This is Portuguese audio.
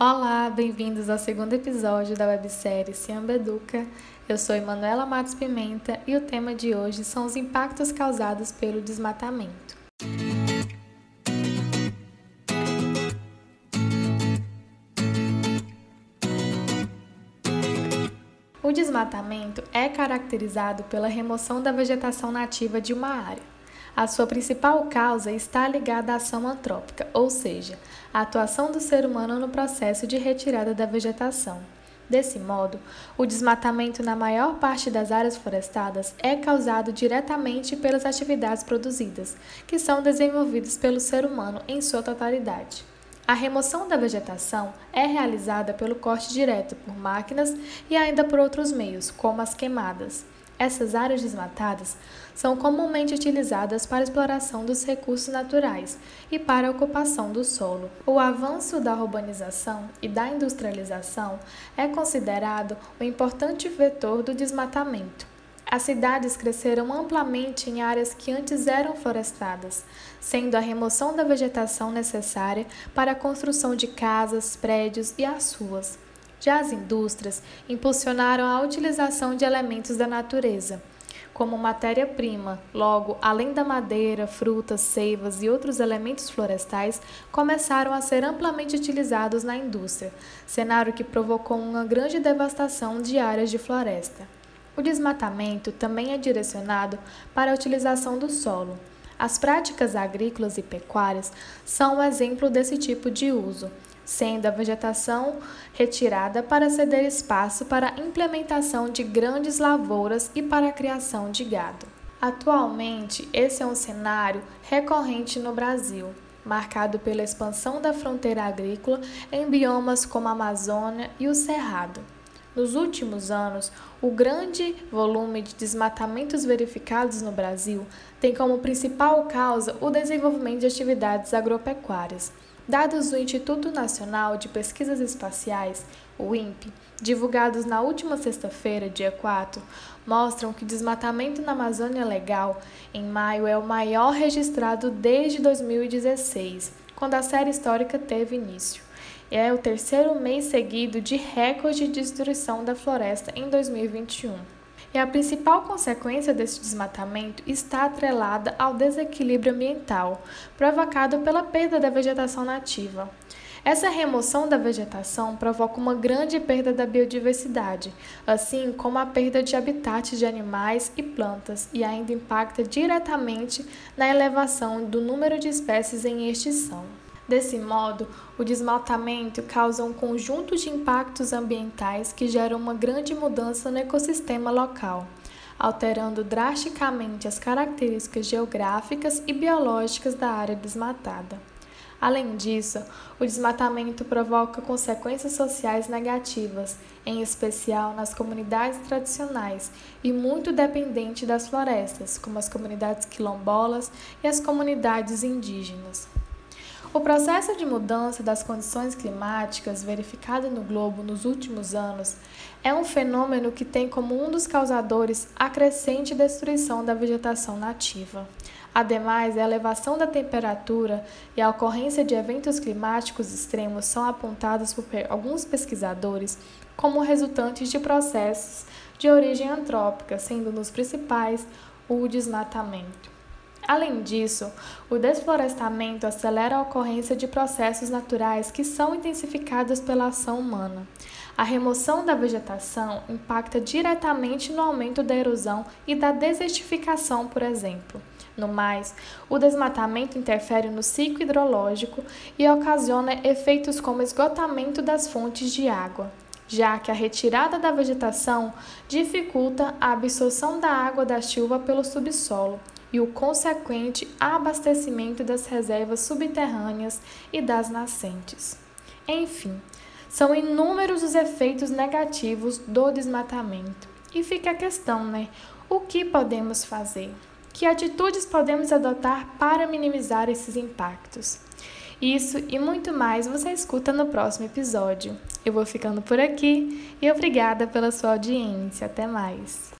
Olá, bem-vindos ao segundo episódio da websérie Ciamba Educa. Eu sou Emanuela Matos Pimenta e o tema de hoje são os impactos causados pelo desmatamento. O desmatamento é caracterizado pela remoção da vegetação nativa de uma área a sua principal causa está ligada à ação antrópica, ou seja, a atuação do ser humano no processo de retirada da vegetação. Desse modo, o desmatamento na maior parte das áreas florestadas é causado diretamente pelas atividades produzidas, que são desenvolvidas pelo ser humano em sua totalidade. A remoção da vegetação é realizada pelo corte direto por máquinas e ainda por outros meios, como as queimadas. Essas áreas desmatadas são comumente utilizadas para exploração dos recursos naturais e para a ocupação do solo. O avanço da urbanização e da industrialização é considerado um importante vetor do desmatamento. As cidades cresceram amplamente em áreas que antes eram florestadas, sendo a remoção da vegetação necessária para a construção de casas, prédios e as ruas. Já as indústrias impulsionaram a utilização de elementos da natureza, como matéria-prima. Logo, além da madeira, frutas, seivas e outros elementos florestais, começaram a ser amplamente utilizados na indústria, cenário que provocou uma grande devastação de áreas de floresta. O desmatamento também é direcionado para a utilização do solo. As práticas agrícolas e pecuárias são um exemplo desse tipo de uso sendo a vegetação retirada para ceder espaço para a implementação de grandes lavouras e para a criação de gado. Atualmente, esse é um cenário recorrente no Brasil, marcado pela expansão da fronteira agrícola em biomas como a Amazônia e o Cerrado. Nos últimos anos, o grande volume de desmatamentos verificados no Brasil tem como principal causa o desenvolvimento de atividades agropecuárias Dados do Instituto Nacional de Pesquisas Espaciais, o INPE, divulgados na última sexta-feira, dia 4, mostram que o desmatamento na Amazônia Legal em maio é o maior registrado desde 2016, quando a série histórica teve início. É o terceiro mês seguido de recorde de destruição da floresta em 2021 e a principal consequência desse desmatamento está atrelada ao desequilíbrio ambiental, provocado pela perda da vegetação nativa. Essa remoção da vegetação provoca uma grande perda da biodiversidade, assim como a perda de habitats de animais e plantas, e ainda impacta diretamente na elevação do número de espécies em extinção. Desse modo, o desmatamento causa um conjunto de impactos ambientais que geram uma grande mudança no ecossistema local, alterando drasticamente as características geográficas e biológicas da área desmatada. Além disso, o desmatamento provoca consequências sociais negativas, em especial nas comunidades tradicionais e muito dependentes das florestas, como as comunidades quilombolas e as comunidades indígenas. O processo de mudança das condições climáticas verificado no globo nos últimos anos é um fenômeno que tem como um dos causadores a crescente destruição da vegetação nativa. Ademais, a elevação da temperatura e a ocorrência de eventos climáticos extremos são apontados por alguns pesquisadores como resultantes de processos de origem antrópica, sendo nos principais o desmatamento. Além disso, o desflorestamento acelera a ocorrência de processos naturais que são intensificados pela ação humana. A remoção da vegetação impacta diretamente no aumento da erosão e da desertificação, por exemplo. No mais, o desmatamento interfere no ciclo hidrológico e ocasiona efeitos como esgotamento das fontes de água, já que a retirada da vegetação dificulta a absorção da água da chuva pelo subsolo, e o consequente abastecimento das reservas subterrâneas e das nascentes. Enfim, são inúmeros os efeitos negativos do desmatamento. E fica a questão, né? O que podemos fazer? Que atitudes podemos adotar para minimizar esses impactos? Isso e muito mais você escuta no próximo episódio. Eu vou ficando por aqui e obrigada pela sua audiência. Até mais.